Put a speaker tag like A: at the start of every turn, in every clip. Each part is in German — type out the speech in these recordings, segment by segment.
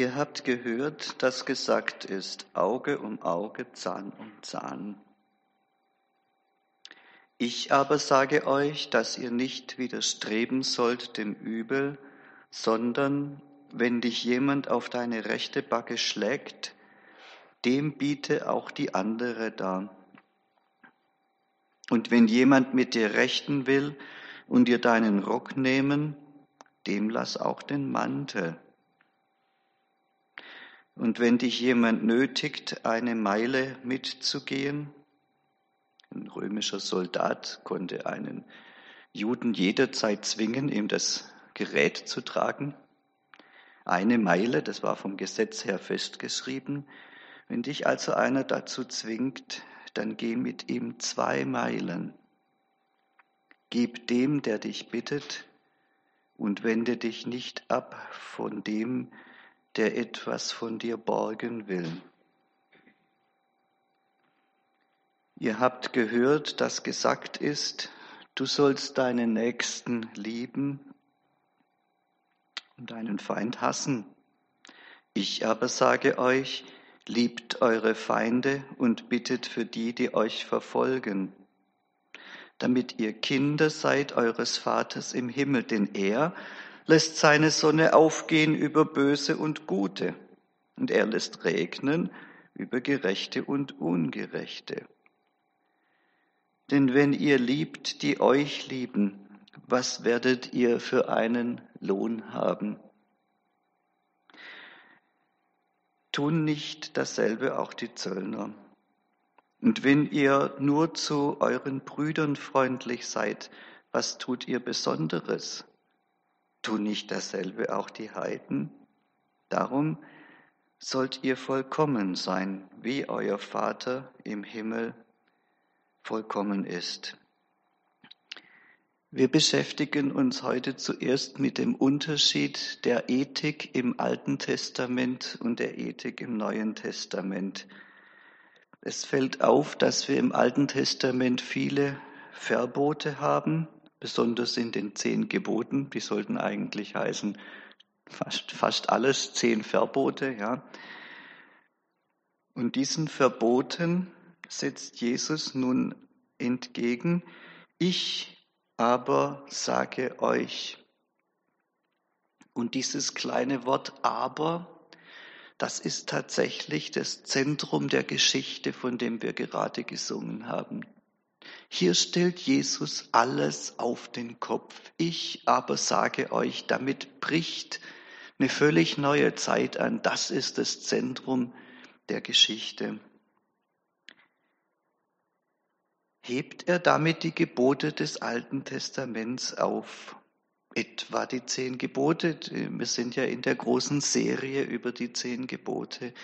A: Ihr habt gehört, dass gesagt ist, Auge um Auge, Zahn um Zahn. Ich aber sage euch, dass ihr nicht widerstreben sollt dem Übel, sondern wenn dich jemand auf deine rechte Backe schlägt, dem biete auch die andere dar. Und wenn jemand mit dir rechten will und dir deinen Rock nehmen, dem lass auch den Mantel. Und wenn dich jemand nötigt, eine Meile mitzugehen, ein römischer Soldat konnte einen Juden jederzeit zwingen, ihm das Gerät zu tragen. Eine Meile, das war vom Gesetz her festgeschrieben. Wenn dich also einer dazu zwingt, dann geh mit ihm zwei Meilen. Gib dem, der dich bittet, und wende dich nicht ab von dem, der etwas von dir borgen will. Ihr habt gehört, dass gesagt ist, du sollst deinen Nächsten lieben und deinen Feind hassen. Ich aber sage euch, liebt eure Feinde und bittet für die, die euch verfolgen, damit ihr Kinder seid eures Vaters im Himmel, denn er lässt seine Sonne aufgehen über Böse und Gute, und er lässt regnen über Gerechte und Ungerechte. Denn wenn ihr liebt, die euch lieben, was werdet ihr für einen Lohn haben? Tun nicht dasselbe auch die Zöllner. Und wenn ihr nur zu euren Brüdern freundlich seid, was tut ihr Besonderes? Tun nicht dasselbe auch die Heiden? Darum sollt ihr vollkommen sein, wie euer Vater im Himmel vollkommen ist. Wir beschäftigen uns heute zuerst mit dem Unterschied der Ethik im Alten Testament und der Ethik im Neuen Testament. Es fällt auf, dass wir im Alten Testament viele Verbote haben, besonders in den zehn Geboten. Die sollten eigentlich heißen fast, fast alles zehn Verbote, ja. Und diesen Verboten setzt Jesus nun entgegen, ich aber sage euch. Und dieses kleine Wort aber, das ist tatsächlich das Zentrum der Geschichte, von dem wir gerade gesungen haben. Hier stellt Jesus alles auf den Kopf. Ich aber sage euch, damit bricht eine völlig neue Zeit an. Das ist das Zentrum der Geschichte. hebt er damit die Gebote des Alten Testaments auf. Etwa die zehn Gebote, wir sind ja in der großen Serie über die zehn Gebote,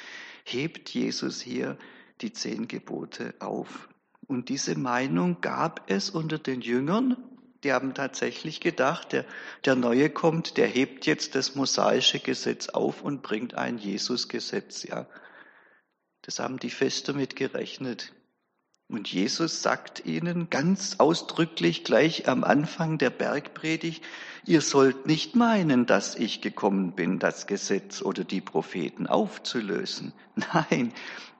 A: hebt Jesus hier die zehn Gebote auf. Und diese Meinung gab es unter den Jüngern, die haben tatsächlich gedacht, der, der Neue kommt, der hebt jetzt das mosaische Gesetz auf und bringt ein Jesusgesetz, ja. Das haben die fest damit gerechnet. Und Jesus sagt ihnen ganz ausdrücklich gleich am Anfang der Bergpredigt, ihr sollt nicht meinen, dass ich gekommen bin, das Gesetz oder die Propheten aufzulösen. Nein,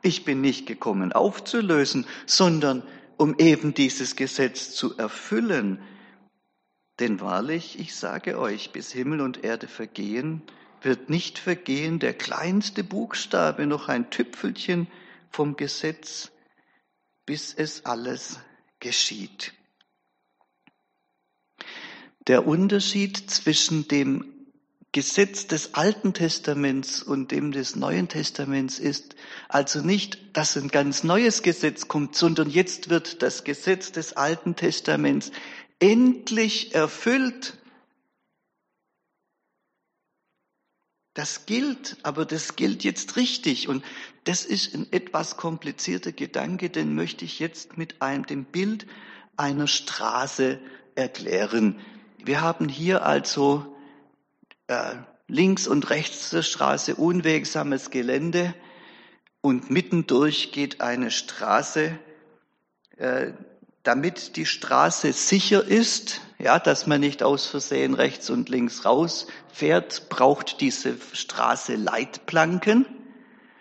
A: ich bin nicht gekommen aufzulösen, sondern um eben dieses Gesetz zu erfüllen. Denn wahrlich, ich sage euch, bis Himmel und Erde vergehen, wird nicht vergehen der kleinste Buchstabe, noch ein Tüpfelchen vom Gesetz, bis es alles geschieht. Der Unterschied zwischen dem Gesetz des Alten Testaments und dem des Neuen Testaments ist also nicht, dass ein ganz neues Gesetz kommt, sondern jetzt wird das Gesetz des Alten Testaments endlich erfüllt Das gilt, aber das gilt jetzt richtig. Und das ist ein etwas komplizierter Gedanke, den möchte ich jetzt mit einem, dem Bild einer Straße erklären. Wir haben hier also äh, links und rechts der Straße unwegsames Gelände und mittendurch geht eine Straße. Äh, damit die Straße sicher ist, ja, dass man nicht aus Versehen rechts und links rausfährt, braucht diese Straße Leitplanken.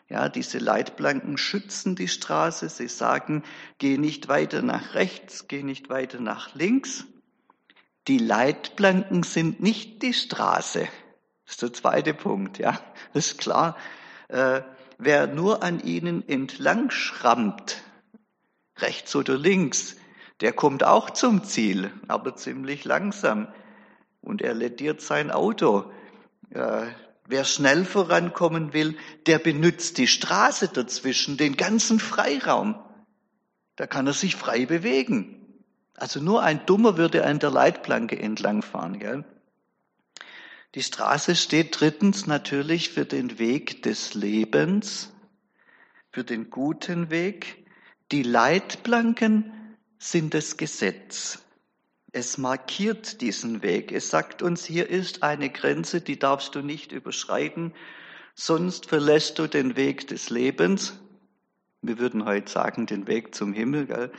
A: Ja, diese Leitplanken schützen die Straße. Sie sagen, geh nicht weiter nach rechts, geh nicht weiter nach links. Die Leitplanken sind nicht die Straße. Das ist der zweite Punkt, ja. Das ist klar. Äh, wer nur an ihnen entlang schrammt, rechts oder links, der kommt auch zum Ziel, aber ziemlich langsam. Und er lädiert sein Auto. Äh, wer schnell vorankommen will, der benutzt die Straße dazwischen, den ganzen Freiraum. Da kann er sich frei bewegen. Also nur ein Dummer würde an der Leitplanke entlangfahren. Gell? Die Straße steht drittens natürlich für den Weg des Lebens, für den guten Weg. Die Leitplanken sind das Gesetz. Es markiert diesen Weg. Es sagt uns, hier ist eine Grenze, die darfst du nicht überschreiten, sonst verlässt du den Weg des Lebens. Wir würden heute sagen, den Weg zum Himmel. Gell?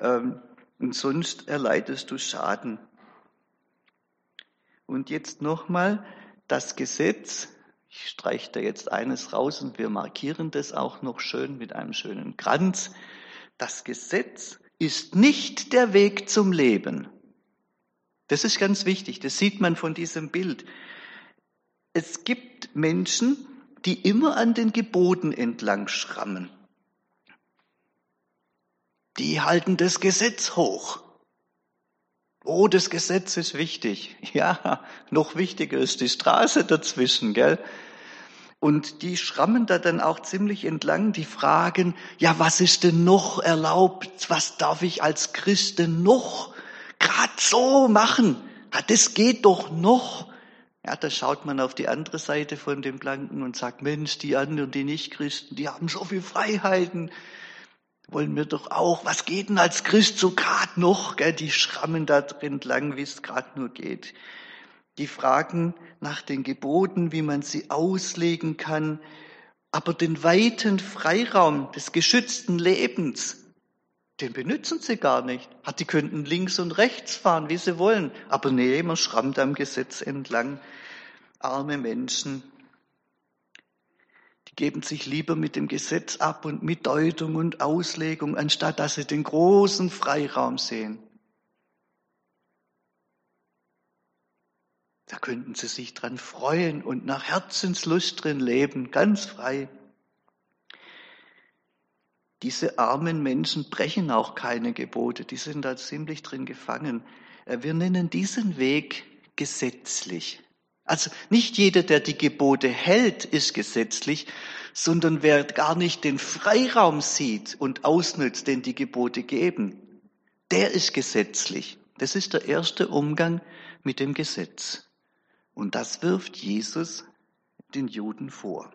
A: Ähm, und sonst erleidest du Schaden. Und jetzt nochmal das Gesetz. Ich streiche da jetzt eines raus und wir markieren das auch noch schön mit einem schönen Kranz. Das Gesetz ist nicht der Weg zum Leben. Das ist ganz wichtig. Das sieht man von diesem Bild. Es gibt Menschen, die immer an den Geboten entlang schrammen die halten das Gesetz hoch. Oh, das Gesetz ist wichtig. Ja, noch wichtiger ist die Straße dazwischen, gell? Und die schrammen da dann auch ziemlich entlang, die fragen, ja, was ist denn noch erlaubt? Was darf ich als Christ denn noch grad so machen? Ja, das geht doch noch. Ja, da schaut man auf die andere Seite von dem Planken und sagt, Mensch, die anderen, die Nicht-Christen, die haben so viel Freiheiten wollen wir doch auch, was geht denn als Christ so grad noch? Gell? Die schrammen da drin lang, wie es grad nur geht. Die fragen nach den Geboten, wie man sie auslegen kann, aber den weiten Freiraum des geschützten Lebens, den benutzen sie gar nicht. Die könnten links und rechts fahren, wie sie wollen. Aber nee, man schrammt am Gesetz entlang. Arme Menschen, geben sich lieber mit dem Gesetz ab und mit Deutung und Auslegung, anstatt dass sie den großen Freiraum sehen. Da könnten sie sich dran freuen und nach Herzenslust drin leben, ganz frei. Diese armen Menschen brechen auch keine Gebote, die sind da ziemlich drin gefangen. Äh, wir nennen diesen Weg gesetzlich. Also nicht jeder, der die Gebote hält, ist gesetzlich, sondern wer gar nicht den Freiraum sieht und ausnützt, den die Gebote geben, der ist gesetzlich. Das ist der erste Umgang mit dem Gesetz. Und das wirft Jesus den Juden vor.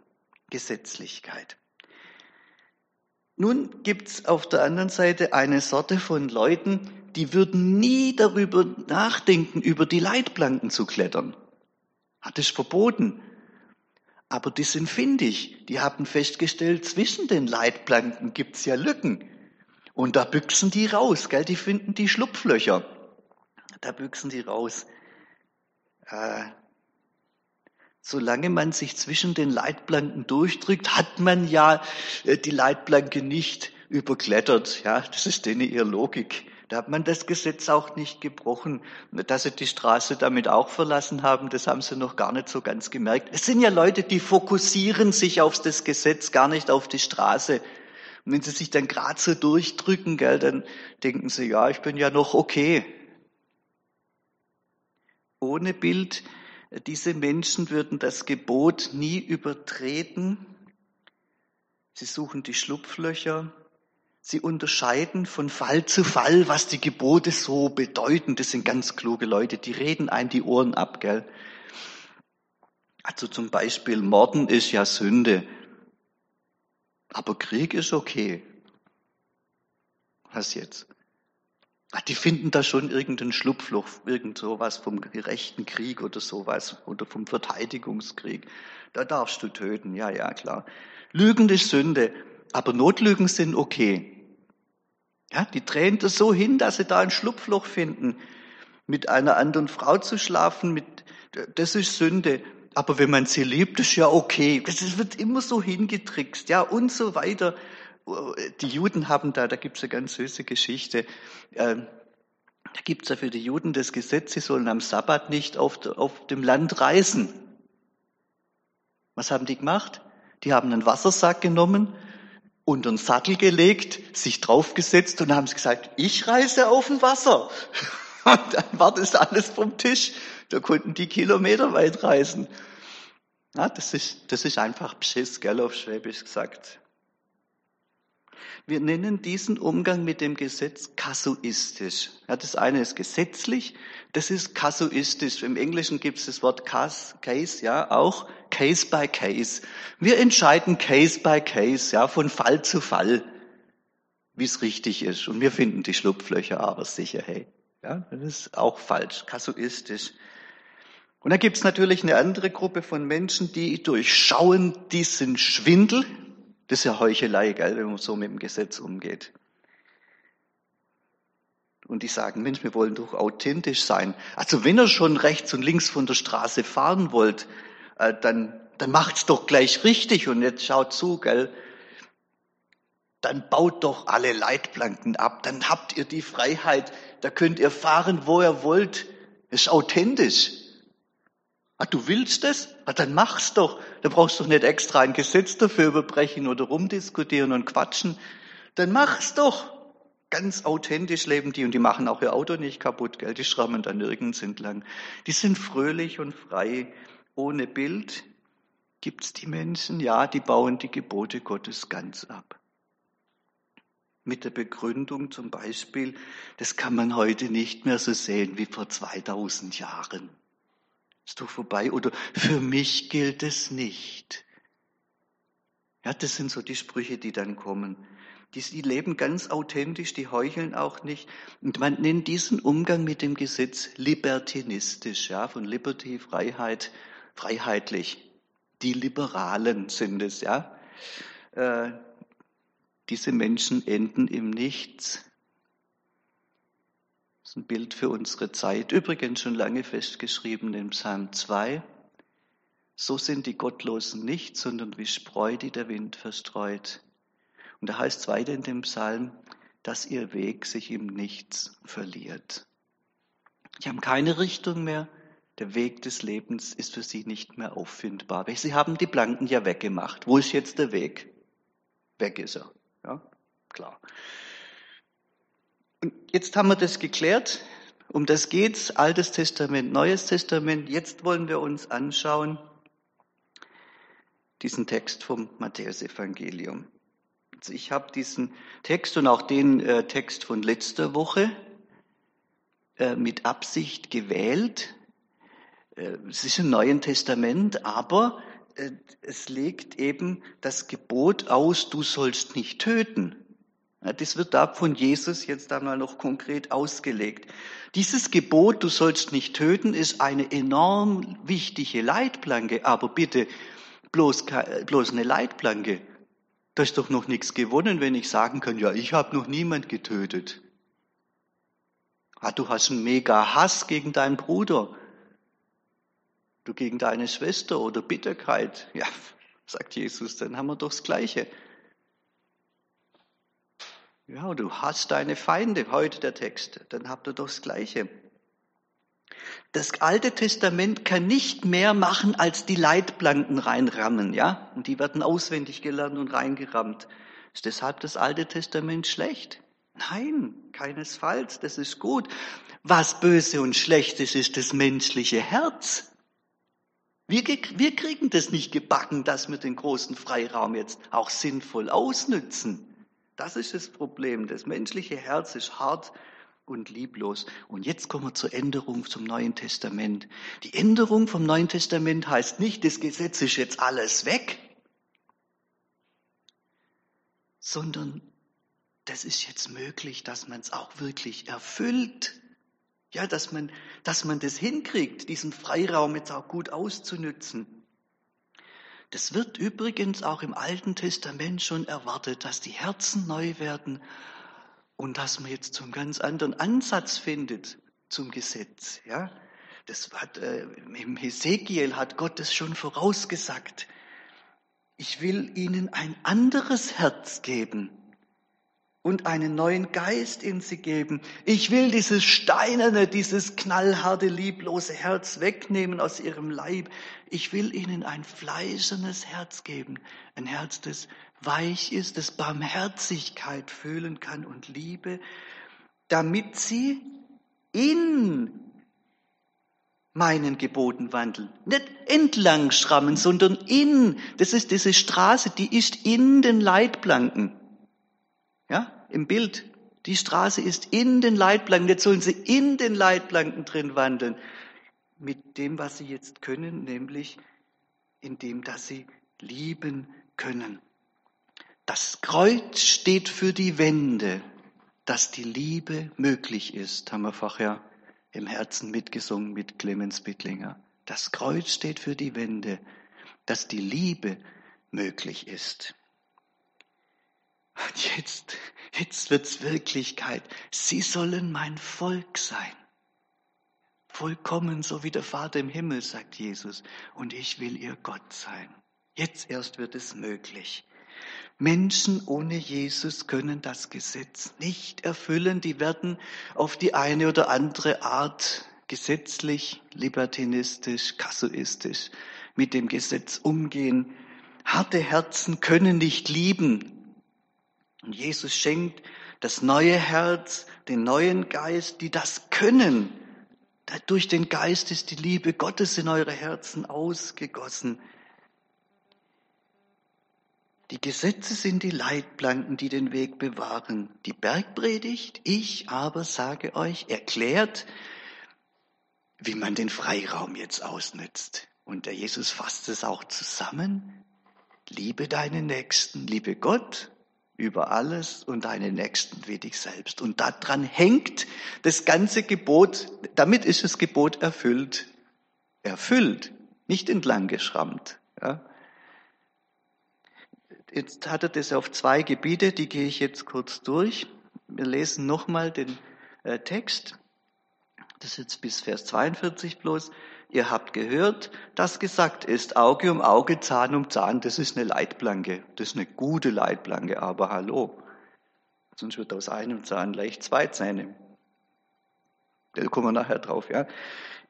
A: Gesetzlichkeit. Nun gibt's auf der anderen Seite eine Sorte von Leuten, die würden nie darüber nachdenken, über die Leitplanken zu klettern. Hat es verboten. Aber die sind findig. Die haben festgestellt, zwischen den Leitplanken gibt's ja Lücken. Und da büchsen die raus, gell? Die finden die Schlupflöcher. Da büchsen die raus. Äh, solange man sich zwischen den Leitplanken durchdrückt, hat man ja äh, die Leitplanke nicht überklettert. Ja, das ist denen ihre Logik. Da hat man das Gesetz auch nicht gebrochen. Dass sie die Straße damit auch verlassen haben, das haben sie noch gar nicht so ganz gemerkt. Es sind ja Leute, die fokussieren sich auf das Gesetz, gar nicht auf die Straße. Und wenn sie sich dann gerade so durchdrücken, gell, dann denken sie, ja, ich bin ja noch okay. Ohne Bild, diese Menschen würden das Gebot nie übertreten. Sie suchen die Schlupflöcher, Sie unterscheiden von Fall zu Fall, was die Gebote so bedeuten. Das sind ganz kluge Leute, die reden ein die Ohren ab, gell? Also zum Beispiel Morden ist ja Sünde, aber Krieg ist okay. Was jetzt? Die finden da schon irgendein Schlupfloch, irgend sowas vom gerechten Krieg oder sowas oder vom Verteidigungskrieg. Da darfst du töten, ja, ja, klar. Lügen ist Sünde, aber Notlügen sind okay. Ja, die drehen das so hin, dass sie da ein Schlupfloch finden. mit einer anderen Frau zu schlafen, mit, das ist Sünde. Aber wenn man sie liebt, ist ja okay. Das wird immer so hingetrickst, ja, und so weiter. Die Juden haben da, da gibt's eine ganz süße Geschichte. Ähm, da gibt's ja für die Juden das Gesetz, sie sollen am Sabbat nicht auf, auf dem Land reisen. Was haben die gemacht? Die haben einen Wassersack genommen, unter den Sattel gelegt, sich draufgesetzt und haben gesagt, ich reise auf dem Wasser. Und dann war das alles vom Tisch. Da konnten die Kilometer weit reisen. Ja, das ist, das ist einfach Beschiss, gell, auf Schwäbisch gesagt. Wir nennen diesen Umgang mit dem Gesetz kasuistisch. Ja, das eine ist gesetzlich, das ist kasuistisch. Im Englischen gibt es das Wort Case, Case, ja, auch Case by Case. Wir entscheiden Case by Case, ja, von Fall zu Fall, wie es richtig ist. Und wir finden die Schlupflöcher aber sicher, hey. Ja, das ist auch falsch, kasuistisch. Und da gibt es natürlich eine andere Gruppe von Menschen, die durchschauen diesen Schwindel. Das ist ja Heuchelei, gell, wenn man so mit dem Gesetz umgeht. Und die sagen, Mensch, wir wollen doch authentisch sein. Also wenn ihr schon rechts und links von der Straße fahren wollt, äh, dann, dann macht's doch gleich richtig. Und jetzt schaut zu, gell, dann baut doch alle Leitplanken ab. Dann habt ihr die Freiheit. Da könnt ihr fahren, wo ihr wollt. ist authentisch. Ah, du willst es? Ah, dann mach's doch. Da brauchst du nicht extra ein Gesetz dafür überbrechen oder rumdiskutieren und quatschen. Dann mach's doch. Ganz authentisch leben die und die machen auch ihr Auto nicht kaputt, gell? Die schrammen da nirgends entlang. Die sind fröhlich und frei, ohne Bild. Gibt's die Menschen? Ja, die bauen die Gebote Gottes ganz ab. Mit der Begründung zum Beispiel, das kann man heute nicht mehr so sehen wie vor 2000 Jahren. Ist doch vorbei. Oder für mich gilt es nicht. Ja, das sind so die Sprüche, die dann kommen. Die, die leben ganz authentisch, die heucheln auch nicht. Und man nennt diesen Umgang mit dem Gesetz libertinistisch, ja, von Liberty, Freiheit, freiheitlich. Die Liberalen sind es, ja. Äh, diese Menschen enden im Nichts. Ist ein Bild für unsere Zeit. Übrigens schon lange festgeschrieben im Psalm 2. So sind die Gottlosen nicht, sondern wie Spreu, die der Wind verstreut. Und da heißt es weiter in dem Psalm, dass ihr Weg sich im Nichts verliert. Sie haben keine Richtung mehr. Der Weg des Lebens ist für sie nicht mehr auffindbar. Sie haben die Planken ja weggemacht. Wo ist jetzt der Weg? Weg ist er. Ja, klar. Und jetzt haben wir das geklärt. Um das geht's. Altes Testament, Neues Testament. Jetzt wollen wir uns anschauen diesen Text vom Matthäusevangelium. Also ich habe diesen Text und auch den äh, Text von letzter Woche äh, mit Absicht gewählt. Äh, es ist im Neuen Testament, aber äh, es legt eben das Gebot aus, du sollst nicht töten. Das wird da von Jesus jetzt einmal noch konkret ausgelegt. Dieses Gebot, du sollst nicht töten, ist eine enorm wichtige Leitplanke, aber bitte bloß, bloß eine Leitplanke. Da ist doch noch nichts gewonnen, wenn ich sagen kann, ja, ich habe noch niemand getötet. Ah, du hast einen mega Hass gegen deinen Bruder. Du gegen deine Schwester oder Bitterkeit. Ja, sagt Jesus, dann haben wir doch das Gleiche. Ja, du hast deine Feinde, heute der Text, dann habt ihr doch das Gleiche. Das Alte Testament kann nicht mehr machen, als die Leitplanken reinrammen, ja? Und die werden auswendig gelernt und reingerammt. Ist deshalb das Alte Testament schlecht? Nein, keinesfalls, das ist gut. Was böse und schlecht ist, ist das menschliche Herz. Wir, wir kriegen das nicht gebacken, dass wir den großen Freiraum jetzt auch sinnvoll ausnützen. Das ist das Problem. Das menschliche Herz ist hart und lieblos. Und jetzt kommen wir zur Änderung zum Neuen Testament. Die Änderung vom Neuen Testament heißt nicht, das Gesetz ist jetzt alles weg, sondern das ist jetzt möglich, dass man es auch wirklich erfüllt. Ja, dass man, dass man das hinkriegt, diesen Freiraum jetzt auch gut auszunützen. Das wird übrigens auch im Alten Testament schon erwartet, dass die Herzen neu werden und dass man jetzt zum ganz anderen Ansatz findet. zum Gesetz. Ja, das hat äh, im Hesekiel hat Gott es schon vorausgesagt. Ich will ihnen ein anderes Herz geben und einen neuen Geist in sie geben. Ich will dieses steinerne, dieses knallharte, lieblose Herz wegnehmen aus ihrem Leib. Ich will ihnen ein fleischernes Herz geben, ein Herz, das weich ist, das Barmherzigkeit fühlen kann und Liebe, damit sie in meinen Geboten wandeln. Nicht entlang schrammen, sondern in. Das ist diese Straße, die ist in den Leitplanken. Ja, im Bild. Die Straße ist in den Leitplanken. Jetzt sollen sie in den Leitplanken drin wandeln. Mit dem, was sie jetzt können, nämlich in dem, dass sie lieben können. Das Kreuz steht für die Wende, dass die Liebe möglich ist, haben wir vorher im Herzen mitgesungen mit Clemens Bittlinger. Das Kreuz steht für die Wende, dass die Liebe möglich ist. Und jetzt, jetzt wird's Wirklichkeit. Sie sollen mein Volk sein. Vollkommen, so wie der Vater im Himmel, sagt Jesus. Und ich will ihr Gott sein. Jetzt erst wird es möglich. Menschen ohne Jesus können das Gesetz nicht erfüllen. Die werden auf die eine oder andere Art gesetzlich, libertinistisch, kasuistisch mit dem Gesetz umgehen. Harte Herzen können nicht lieben, und Jesus schenkt das neue Herz, den neuen Geist, die das können. Durch den Geist ist die Liebe Gottes in eure Herzen ausgegossen. Die Gesetze sind die Leitplanken, die den Weg bewahren. Die Bergpredigt, ich aber sage euch, erklärt, wie man den Freiraum jetzt ausnützt. Und der Jesus fasst es auch zusammen. Liebe deinen Nächsten, liebe Gott über alles und deinen Nächsten wie dich selbst. Und daran hängt das ganze Gebot, damit ist das Gebot erfüllt. Erfüllt, nicht entlang geschrammt. Ja. Jetzt hat er das auf zwei Gebiete, die gehe ich jetzt kurz durch. Wir lesen nochmal den äh, Text. Das ist jetzt bis Vers 42 bloß. Ihr habt gehört, dass gesagt ist, Auge um Auge, Zahn um Zahn, das ist eine Leitplanke. Das ist eine gute Leitplanke, aber hallo. Sonst wird aus einem Zahn leicht zwei Zähne. Da kommen wir nachher drauf, ja.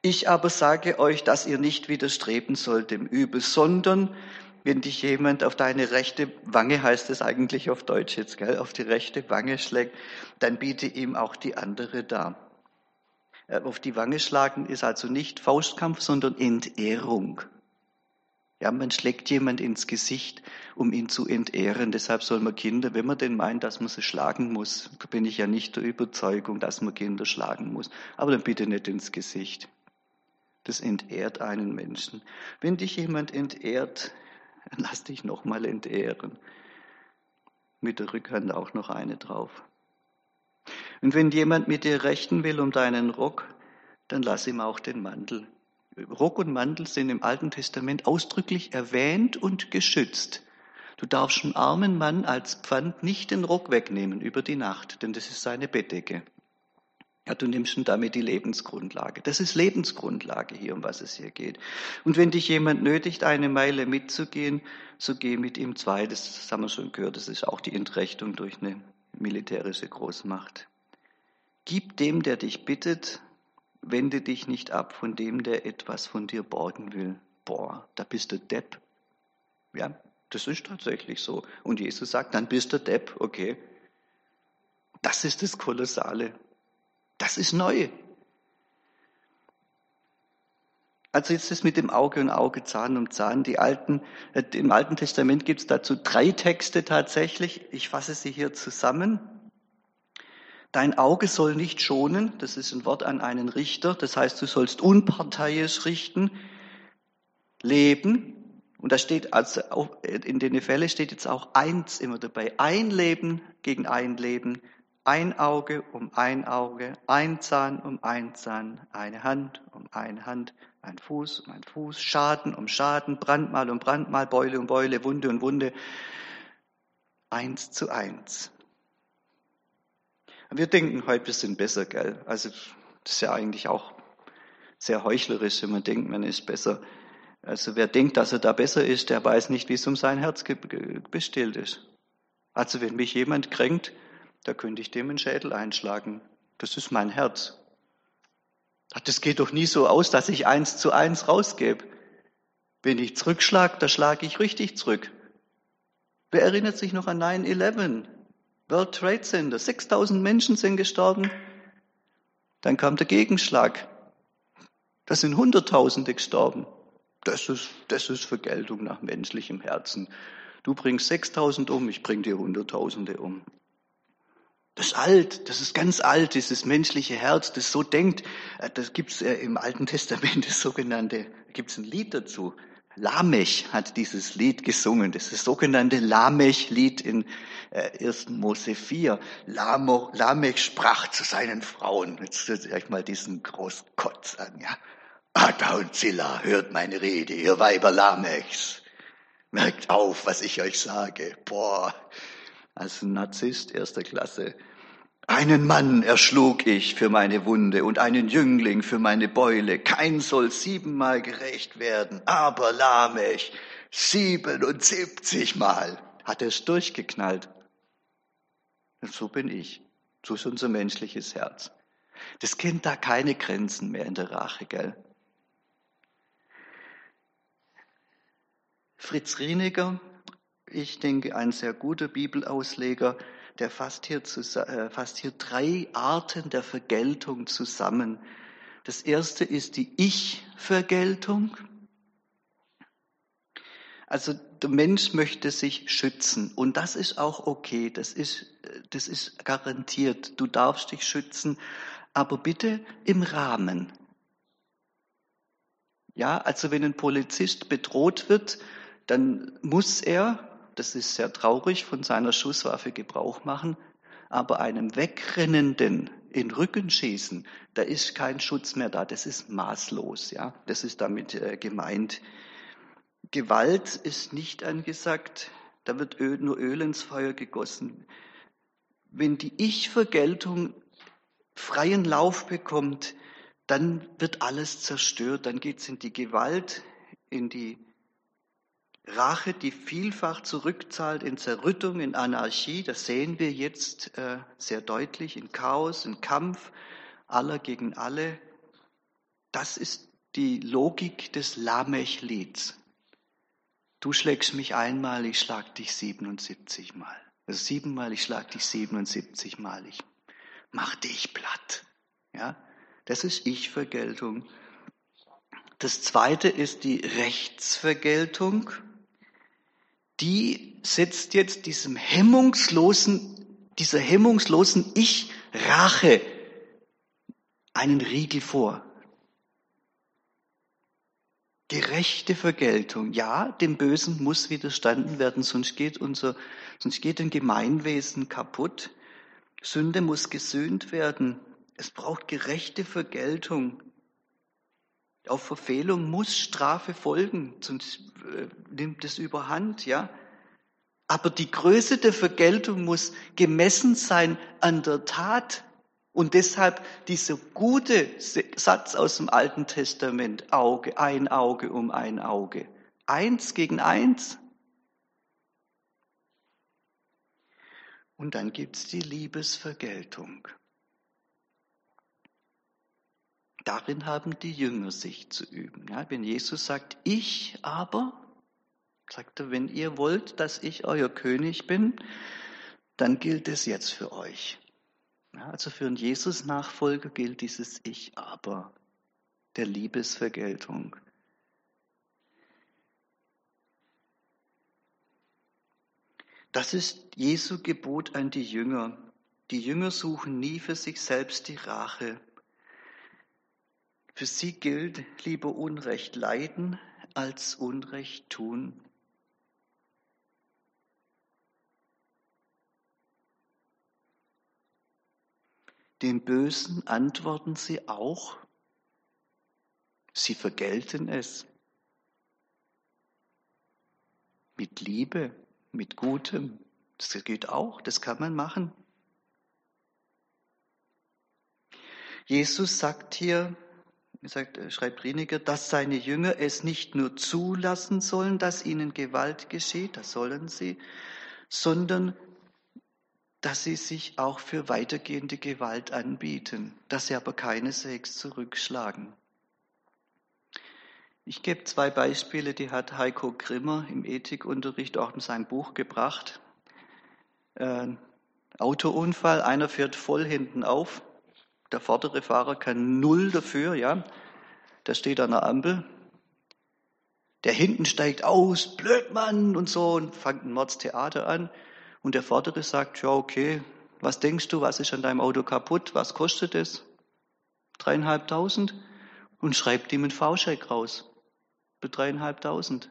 A: Ich aber sage euch, dass ihr nicht widerstreben sollt dem Übel, sondern wenn dich jemand auf deine rechte Wange, heißt es eigentlich auf Deutsch jetzt, gell, auf die rechte Wange schlägt, dann biete ihm auch die andere dar. Äh, auf die Wange schlagen ist also nicht Faustkampf, sondern Entehrung. Ja, man schlägt jemand ins Gesicht, um ihn zu entehren. Deshalb soll man Kinder, wenn man denn meint, dass man sie schlagen muss, bin ich ja nicht der Überzeugung, dass man Kinder schlagen muss. Aber dann bitte nicht ins Gesicht. Das entehrt einen Menschen. Wenn dich jemand entehrt, lass dich nochmal entehren. Mit der Rückhand auch noch eine drauf. Und wenn jemand mit dir rechten will um deinen Rock, dann lass ihm auch den Mantel. Rock und Mantel sind im Alten Testament ausdrücklich erwähnt und geschützt. Du darfst einem armen Mann als Pfand nicht den Rock wegnehmen über die Nacht, denn das ist seine Bettdecke. Ja, du nimmst schon damit die Lebensgrundlage. Das ist Lebensgrundlage hier, um was es hier geht. Und wenn dich jemand nötigt, eine Meile mitzugehen, so geh mit ihm zwei. Das haben wir schon gehört. Das ist auch die Entrechtung durch eine militärische Großmacht. Gib dem, der dich bittet, wende dich nicht ab von dem, der etwas von dir borgen will. Boah, da bist du Depp. Ja, das ist tatsächlich so. Und Jesus sagt, dann bist du Depp, okay. Das ist das Kolossale. Das ist neu. Also jetzt ist mit dem Auge und Auge, Zahn um Zahn. Die alten, äh, Im Alten Testament gibt es dazu drei Texte tatsächlich. Ich fasse sie hier zusammen. Dein Auge soll nicht schonen, das ist ein Wort an einen Richter, das heißt, du sollst unparteiisch richten, leben. Und da steht also in den Fällen steht jetzt auch eins immer dabei. Ein Leben gegen ein Leben, ein Auge um ein Auge, ein Zahn um ein Zahn, eine Hand um eine Hand, ein Fuß um ein Fuß, Schaden um Schaden, Brandmal um Brandmal, Beule um Beule, Wunde um Wunde. Eins zu eins. Wir denken heute, wir sind besser, gell? Also Das ist ja eigentlich auch sehr heuchlerisch, wenn man denkt, man ist besser. Also wer denkt, dass er da besser ist, der weiß nicht, wie es um sein Herz bestellt ist. Also wenn mich jemand kränkt, da könnte ich dem einen Schädel einschlagen. Das ist mein Herz. Das geht doch nie so aus, dass ich eins zu eins rausgebe. Wenn ich zurückschlage, da schlage ich richtig zurück. Wer erinnert sich noch an 9-11? World Trade Center. 6000 Menschen sind gestorben. Dann kam der Gegenschlag. Da sind Hunderttausende gestorben. Das ist, das ist Vergeltung nach menschlichem Herzen. Du bringst 6000 um, ich bring dir Hunderttausende um. Das ist alt, das ist ganz alt, dieses menschliche Herz, das so denkt. Äh, das gibt's äh, im Alten Testament, das sogenannte, gibt's ein Lied dazu. Lamech hat dieses Lied gesungen, das ist das sogenannte Lamech-Lied in 1. Äh, Mose 4. Lamech sprach zu seinen Frauen. Jetzt hört euch mal diesen Großkotz an, ja. Ada und Zilla, hört meine Rede, ihr Weiber Lamechs. Merkt auf, was ich euch sage. Boah, als Narzisst erster Klasse. Einen Mann erschlug ich für meine Wunde und einen Jüngling für meine Beule. Kein soll siebenmal gerecht werden, aber Lamech siebenundsiebzigmal hat es durchgeknallt. Und so bin ich. So ist unser menschliches Herz. Das kennt da keine Grenzen mehr in der Rache, gell? Fritz Rieniger, ich denke, ein sehr guter Bibelausleger, der fasst hier, äh, fasst hier drei Arten der Vergeltung zusammen. Das erste ist die Ich-Vergeltung. Also der Mensch möchte sich schützen und das ist auch okay, das ist, das ist garantiert. Du darfst dich schützen, aber bitte im Rahmen. Ja, also wenn ein Polizist bedroht wird, dann muss er, das ist sehr traurig, von seiner Schusswaffe Gebrauch machen, aber einem Wegrennenden in Rücken schießen, da ist kein Schutz mehr da, das ist maßlos, ja, das ist damit äh, gemeint. Gewalt ist nicht angesagt, da wird Öl, nur Öl ins Feuer gegossen. Wenn die Ich-Vergeltung freien Lauf bekommt, dann wird alles zerstört, dann geht es in die Gewalt, in die Rache, die vielfach zurückzahlt in Zerrüttung, in Anarchie, das sehen wir jetzt äh, sehr deutlich, in Chaos, in Kampf aller gegen alle. Das ist die Logik des Lamech-Lieds. Du schlägst mich einmal, ich schlag dich 77 Mal. Also siebenmal, ich schlag dich 77 Mal. Ich mach dich platt. Ja, das ist Ich-Vergeltung. Das zweite ist die Rechtsvergeltung die setzt jetzt diesem hemmungslosen, dieser hemmungslosen Ich-Rache einen Riegel vor. Gerechte Vergeltung. Ja, dem Bösen muss widerstanden werden, sonst geht unser, sonst geht ein Gemeinwesen kaputt. Sünde muss gesühnt werden. Es braucht gerechte Vergeltung. Auf Verfehlung muss Strafe folgen, sonst äh, nimmt es überhand, ja. Aber die Größe der Vergeltung muss gemessen sein an der Tat. Und deshalb dieser gute Satz aus dem Alten Testament, Auge, ein Auge um ein Auge. Eins gegen eins. Und dann gibt's die Liebesvergeltung. Darin haben die Jünger sich zu üben. Ja, wenn Jesus sagt, ich aber, sagt er, wenn ihr wollt, dass ich euer König bin, dann gilt es jetzt für euch. Ja, also für einen Jesus-Nachfolger gilt dieses Ich aber der Liebesvergeltung. Das ist Jesu Gebot an die Jünger. Die Jünger suchen nie für sich selbst die Rache, für sie gilt lieber Unrecht leiden als Unrecht tun. Dem Bösen antworten sie auch, sie vergelten es mit Liebe, mit Gutem. Das geht auch, das kann man machen. Jesus sagt hier, sagt, schreibt Rieniger, dass seine Jünger es nicht nur zulassen sollen, dass ihnen Gewalt geschieht, das sollen sie, sondern dass sie sich auch für weitergehende Gewalt anbieten, dass sie aber keineswegs zurückschlagen. Ich gebe zwei Beispiele, die hat Heiko Grimmer im Ethikunterricht auch in sein Buch gebracht. Äh, Autounfall, einer fährt voll hinten auf, der vordere Fahrer kann null dafür, ja. Der steht an der Ampel. Der hinten steigt aus, Blödmann und so und fängt ein Mordstheater an. Und der Vordere sagt, ja, okay, was denkst du, was ist an deinem Auto kaputt? Was kostet es? Dreieinhalbtausend? Und schreibt ihm einen V-Scheck raus. Für dreieinhalbtausend.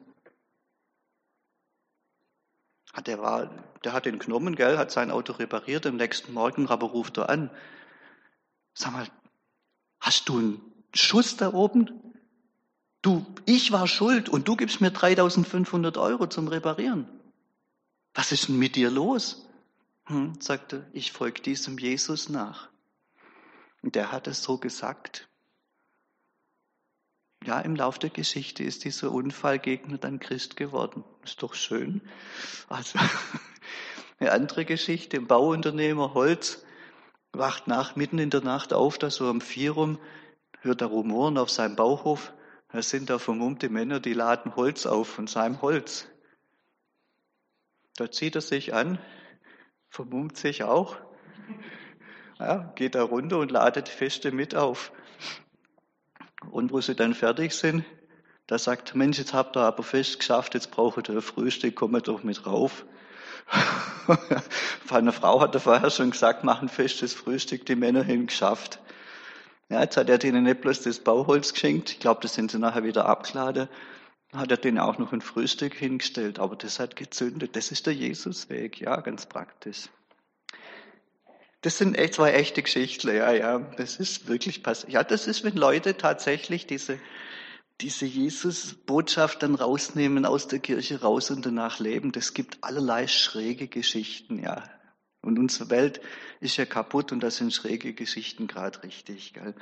A: Der, war, der hat den genommen, gell, hat sein Auto repariert, am nächsten Morgen aber ruft er an. Sag mal, hast du einen Schuss da oben? Du, ich war schuld und du gibst mir 3500 Euro zum Reparieren. Was ist denn mit dir los? Hm, sagte, ich folge diesem Jesus nach. Und der hat es so gesagt. Ja, im Lauf der Geschichte ist dieser Unfallgegner dann Christ geworden. Ist doch schön. Also, eine andere Geschichte, Bauunternehmer Holz wacht nach, mitten in der Nacht auf, da so am Vier rum, hört er Rumoren auf seinem Bauhof. Da sind da vermummte Männer, die laden Holz auf von seinem Holz. Da zieht er sich an, vermummt sich auch, ja, geht da runter und ladet Feste mit auf. Und wo sie dann fertig sind, da sagt, Mensch, jetzt habt ihr aber Fest geschafft, jetzt braucht ihr Frühstück, kommt doch mit rauf. Eine Frau hat er vorher schon gesagt, machen festes Frühstück, die Männer hin geschafft. Ja, jetzt hat er denen nicht bloß das Bauholz geschenkt, ich glaube, das sind sie nachher wieder abgeladen, hat er denen auch noch ein Frühstück hingestellt, aber das hat gezündet. Das ist der Jesusweg, ja, ganz praktisch. Das sind echt zwei echte Geschichten, ja, ja. Das ist wirklich passiert. Ja, das ist, wenn Leute tatsächlich diese, diese Jesus-Botschaft dann rausnehmen aus der Kirche raus und danach leben. Das gibt allerlei schräge Geschichten, ja. Und unsere Welt ist ja kaputt und da sind schräge Geschichten gerade richtig, gell.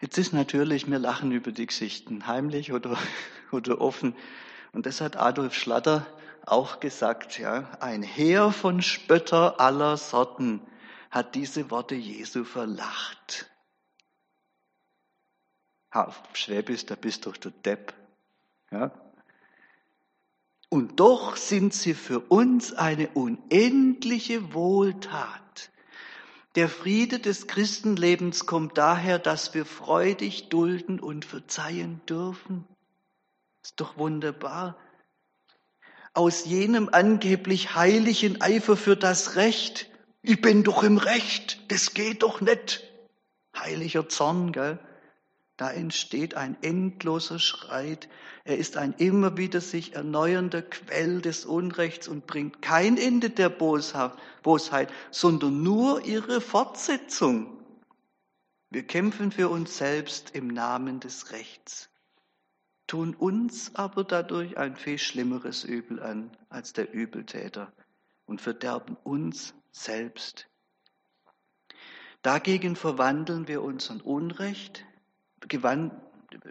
A: Jetzt ist natürlich, wir lachen über die Geschichten, heimlich oder, oder offen. Und das hat Adolf Schlatter auch gesagt, ja. Ein Heer von Spötter aller Sorten hat diese Worte Jesu verlacht. Auf Schwäbisch, da bist doch der Depp. Ja. Und doch sind sie für uns eine unendliche Wohltat. Der Friede des Christenlebens kommt daher, dass wir freudig dulden und verzeihen dürfen. Ist doch wunderbar. Aus jenem angeblich heiligen Eifer für das Recht, ich bin doch im Recht, das geht doch nicht. Heiliger Zorn, gell? Da entsteht ein endloser Schreit. Er ist ein immer wieder sich erneuernder Quell des Unrechts und bringt kein Ende der Bosheit, sondern nur ihre Fortsetzung. Wir kämpfen für uns selbst im Namen des Rechts, tun uns aber dadurch ein viel schlimmeres Übel an als der Übeltäter und verderben uns selbst. Dagegen verwandeln wir unseren Unrecht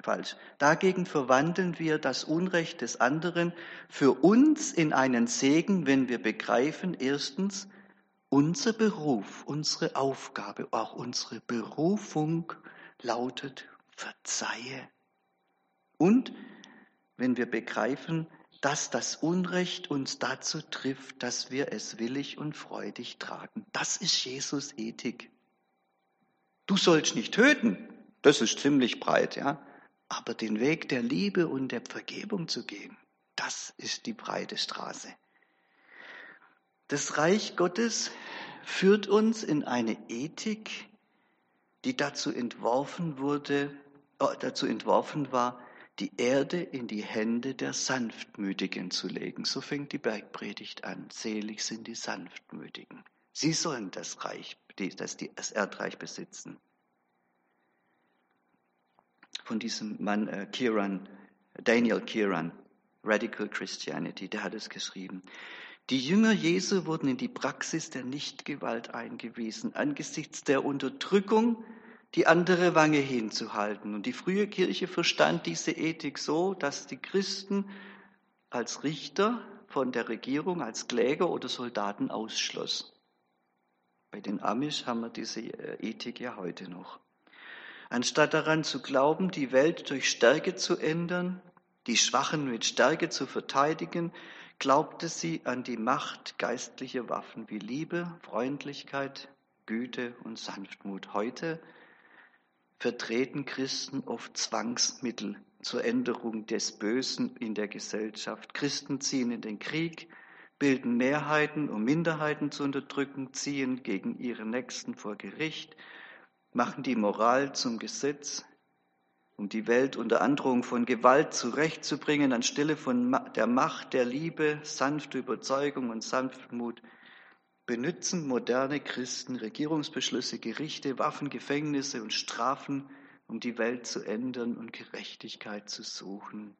A: falsch. Dagegen verwandeln wir das Unrecht des anderen für uns in einen Segen, wenn wir begreifen, erstens, unser Beruf, unsere Aufgabe, auch unsere Berufung lautet, verzeihe. Und wenn wir begreifen, dass das Unrecht uns dazu trifft, dass wir es willig und freudig tragen. Das ist Jesus Ethik. Du sollst nicht töten, das ist ziemlich breit, ja. Aber den Weg der Liebe und der Vergebung zu gehen, das ist die breite Straße. Das Reich Gottes führt uns in eine Ethik, die dazu entworfen wurde, äh, dazu entworfen war, die Erde in die Hände der Sanftmütigen zu legen. So fängt die Bergpredigt an. Selig sind die Sanftmütigen. Sie sollen das Reich, das, das Erdreich besitzen von diesem Mann äh, Kieran, Daniel Kieran, Radical Christianity, der hat es geschrieben. Die Jünger Jesu wurden in die Praxis der Nichtgewalt eingewiesen, angesichts der Unterdrückung, die andere Wange hinzuhalten. Und die frühe Kirche verstand diese Ethik so, dass die Christen als Richter von der Regierung, als Kläger oder Soldaten ausschloss. Bei den Amish haben wir diese äh, Ethik ja heute noch. Anstatt daran zu glauben, die Welt durch Stärke zu ändern, die Schwachen mit Stärke zu verteidigen, glaubte sie an die Macht geistlicher Waffen wie Liebe, Freundlichkeit, Güte und Sanftmut. Heute vertreten Christen oft Zwangsmittel zur Änderung des Bösen in der Gesellschaft. Christen ziehen in den Krieg, bilden Mehrheiten, um Minderheiten zu unterdrücken, ziehen gegen ihre Nächsten vor Gericht, machen die Moral zum Gesetz, um die Welt unter Androhung von Gewalt zurechtzubringen, anstelle von der Macht der Liebe, sanfte Überzeugung und Sanftmut benützen moderne Christen Regierungsbeschlüsse, Gerichte, Waffen, Gefängnisse und Strafen, um die Welt zu ändern und Gerechtigkeit zu suchen.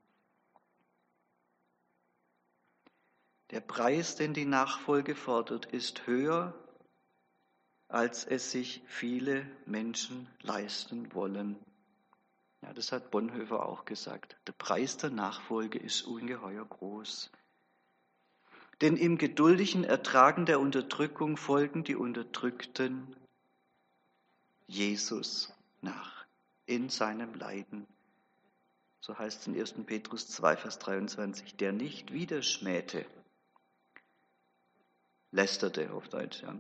A: Der Preis, den die Nachfolge fordert, ist höher, als es sich viele Menschen leisten wollen. Ja, das hat Bonhoeffer auch gesagt. Der Preis der Nachfolge ist ungeheuer groß. Denn im geduldigen Ertragen der Unterdrückung folgen die Unterdrückten Jesus nach in seinem Leiden. So heißt es in 1. Petrus 2, Vers 23, der nicht widerschmähte, lästerte auf Deutsch, ja,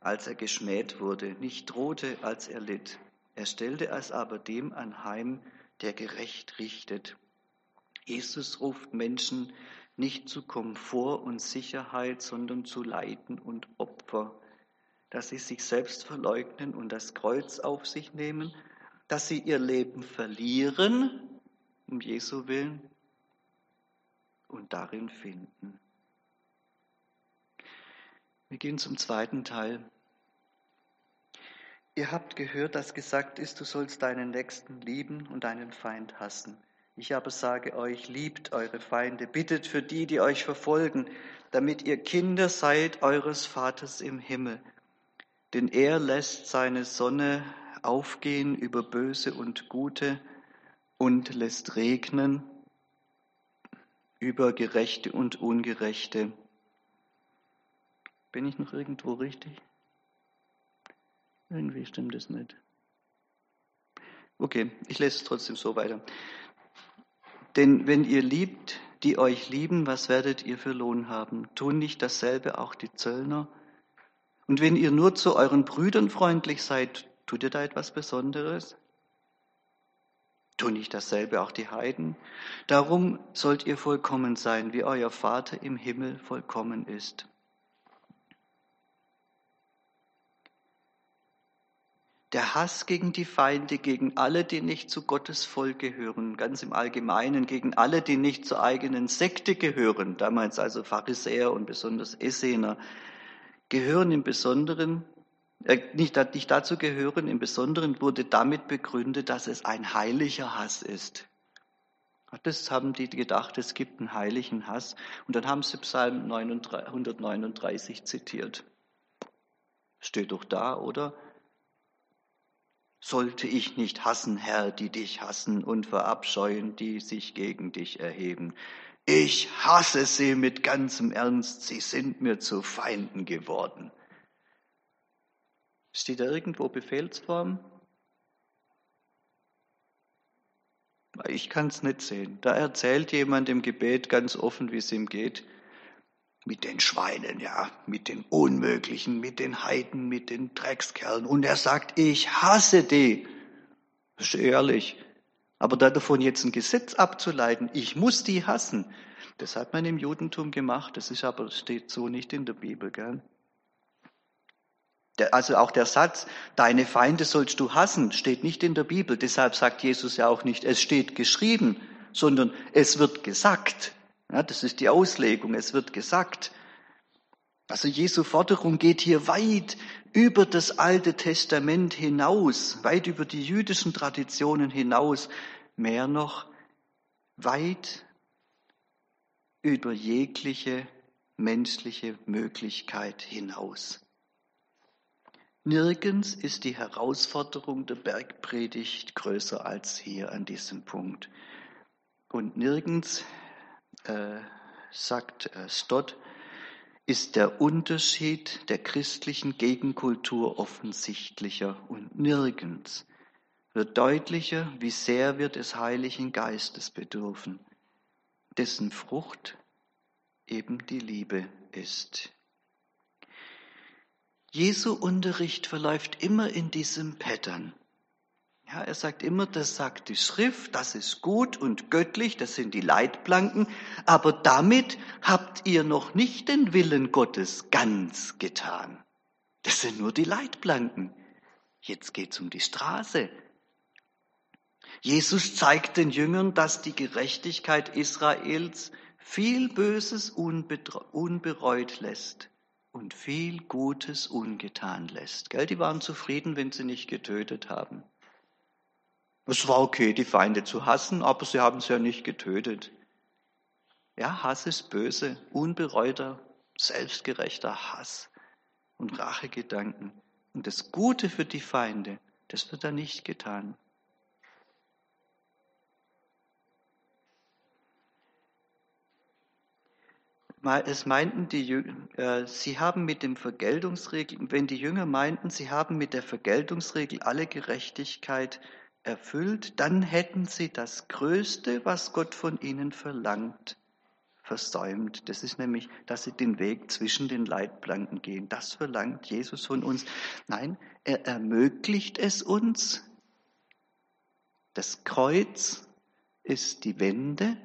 A: als er geschmäht wurde, nicht drohte, als er litt. Er stellte es aber dem anheim, der gerecht richtet. Jesus ruft Menschen nicht zu Komfort und Sicherheit, sondern zu Leiden und Opfer, dass sie sich selbst verleugnen und das Kreuz auf sich nehmen, dass sie ihr Leben verlieren, um Jesu willen, und darin finden. Wir gehen zum zweiten Teil. Ihr habt gehört, dass gesagt ist, du sollst deinen Nächsten lieben und deinen Feind hassen. Ich aber sage euch, liebt eure Feinde, bittet für die, die euch verfolgen, damit ihr Kinder seid eures Vaters im Himmel. Denn er lässt seine Sonne aufgehen über Böse und Gute und lässt regnen über Gerechte und Ungerechte. Bin ich noch irgendwo richtig? Irgendwie stimmt es nicht. Okay, ich lese es trotzdem so weiter. Denn wenn ihr liebt, die euch lieben, was werdet ihr für Lohn haben? Tun nicht dasselbe auch die Zöllner? Und wenn ihr nur zu euren Brüdern freundlich seid, tut ihr da etwas Besonderes? Tun nicht dasselbe auch die Heiden? Darum sollt ihr vollkommen sein, wie euer Vater im Himmel vollkommen ist. Der Hass gegen die Feinde, gegen alle, die nicht zu Gottes Volk gehören, ganz im Allgemeinen, gegen alle, die nicht zur eigenen Sekte gehören, damals also Pharisäer und besonders Essener, gehören im Besonderen, äh, nicht, nicht dazu gehören, im Besonderen wurde damit begründet, dass es ein heiliger Hass ist. Das haben die gedacht, es gibt einen heiligen Hass. Und dann haben sie Psalm 139 zitiert. Steht doch da, oder? Sollte ich nicht hassen, Herr, die dich hassen und verabscheuen, die sich gegen dich erheben? Ich hasse sie mit ganzem Ernst, sie sind mir zu Feinden geworden. Steht da irgendwo Befehlsform? Ich kann es nicht sehen. Da erzählt jemand im Gebet ganz offen, wie es ihm geht mit den Schweinen, ja, mit den Unmöglichen, mit den Heiden, mit den Dreckskerlen. Und er sagt, ich hasse die. Das ist ehrlich. Aber davon jetzt ein Gesetz abzuleiten, ich muss die hassen, das hat man im Judentum gemacht, das ist aber, steht so nicht in der Bibel, gell? Also auch der Satz, deine Feinde sollst du hassen, steht nicht in der Bibel. Deshalb sagt Jesus ja auch nicht, es steht geschrieben, sondern es wird gesagt. Ja, das ist die Auslegung. Es wird gesagt, also Jesu Forderung geht hier weit über das Alte Testament hinaus, weit über die jüdischen Traditionen hinaus, mehr noch weit über jegliche menschliche Möglichkeit hinaus. Nirgends ist die Herausforderung der Bergpredigt größer als hier an diesem Punkt. Und nirgends, äh, sagt äh, Stott, ist der Unterschied der christlichen Gegenkultur offensichtlicher und nirgends wird deutlicher, wie sehr wir des Heiligen Geistes bedürfen, dessen Frucht eben die Liebe ist. Jesu Unterricht verläuft immer in diesem Pattern. Ja, er sagt immer, das sagt die Schrift, das ist gut und göttlich, das sind die Leitplanken, aber damit habt ihr noch nicht den Willen Gottes ganz getan. Das sind nur die Leitplanken. Jetzt geht's um die Straße. Jesus zeigt den Jüngern, dass die Gerechtigkeit Israels viel Böses unbereut lässt und viel Gutes ungetan lässt. Gell? Die waren zufrieden, wenn sie nicht getötet haben. Es war okay, die Feinde zu hassen, aber sie haben sie ja nicht getötet. Ja, Hass ist böse, unbereuter, selbstgerechter Hass und Rachegedanken. Und das Gute für die Feinde, das wird da nicht getan. es meinten die Jünger, äh, sie haben mit dem Vergeltungsregel, wenn die Jünger meinten, sie haben mit der Vergeltungsregel alle Gerechtigkeit erfüllt, dann hätten sie das Größte, was Gott von ihnen verlangt, versäumt. Das ist nämlich, dass sie den Weg zwischen den Leitplanken gehen. Das verlangt Jesus von uns. Nein, er ermöglicht es uns. Das Kreuz ist die Wende,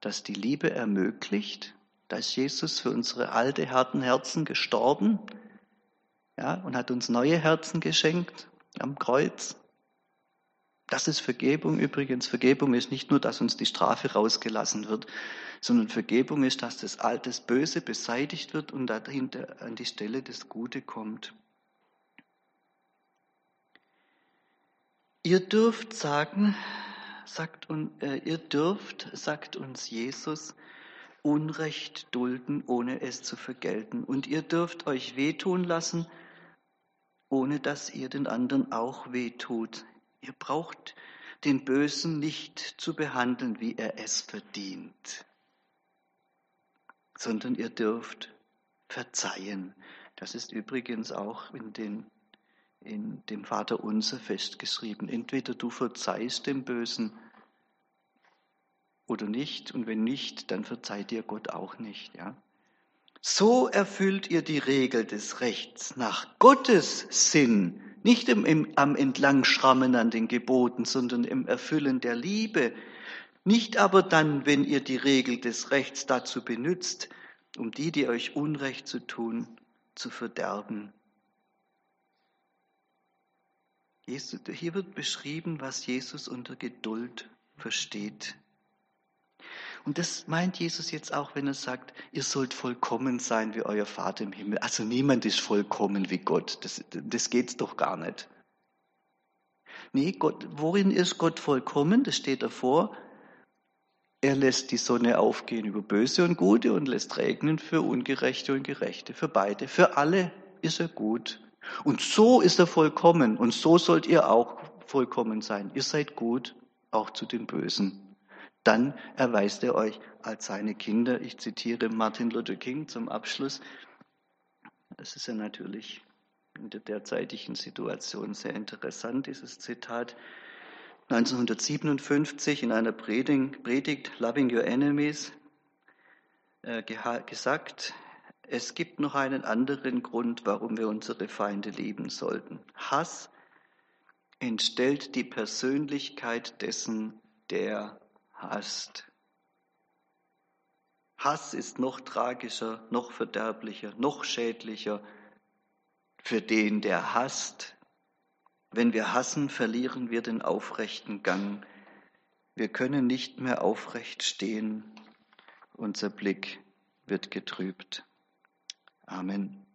A: das die Liebe ermöglicht. Da ist Jesus für unsere alte, harten Herzen gestorben ja, und hat uns neue Herzen geschenkt am Kreuz. Das ist Vergebung übrigens. Vergebung ist nicht nur, dass uns die Strafe rausgelassen wird, sondern Vergebung ist, dass das alte Böse beseitigt wird und dahinter an die Stelle das Gute kommt. Ihr dürft sagen, sagt äh, ihr dürft, sagt uns Jesus, Unrecht dulden, ohne es zu vergelten. Und ihr dürft euch wehtun lassen, ohne dass ihr den anderen auch wehtut. Ihr braucht den Bösen nicht zu behandeln, wie er es verdient, sondern ihr dürft verzeihen. Das ist übrigens auch in, den, in dem Vater Unser festgeschrieben. Entweder du verzeihst dem Bösen oder nicht. Und wenn nicht, dann verzeiht dir Gott auch nicht. Ja? So erfüllt ihr die Regel des Rechts nach Gottes Sinn, nicht im, im, am Entlangschrammen an den Geboten, sondern im Erfüllen der Liebe. Nicht aber dann, wenn ihr die Regel des Rechts dazu benützt, um die, die euch Unrecht zu tun, zu verderben. hier wird beschrieben, was Jesus unter Geduld versteht. Und das meint Jesus jetzt auch, wenn er sagt, ihr sollt vollkommen sein wie euer Vater im Himmel. Also niemand ist vollkommen wie Gott. Das, das geht's doch gar nicht. Nee, Gott, worin ist Gott vollkommen? Das steht davor. Er lässt die Sonne aufgehen über Böse und Gute und lässt regnen für Ungerechte und Gerechte, für beide. Für alle ist er gut. Und so ist er vollkommen. Und so sollt ihr auch vollkommen sein. Ihr seid gut, auch zu den Bösen dann erweist er euch als seine Kinder. Ich zitiere Martin Luther King zum Abschluss. Es ist ja natürlich in der derzeitigen Situation sehr interessant, dieses Zitat. 1957 in einer Predigt, Loving Your Enemies, äh, gesagt, es gibt noch einen anderen Grund, warum wir unsere Feinde lieben sollten. Hass entstellt die Persönlichkeit dessen, der hasst. Hass ist noch tragischer, noch verderblicher, noch schädlicher für den, der hasst. Wenn wir hassen, verlieren wir den aufrechten Gang. Wir können nicht mehr aufrecht stehen. Unser Blick wird getrübt. Amen.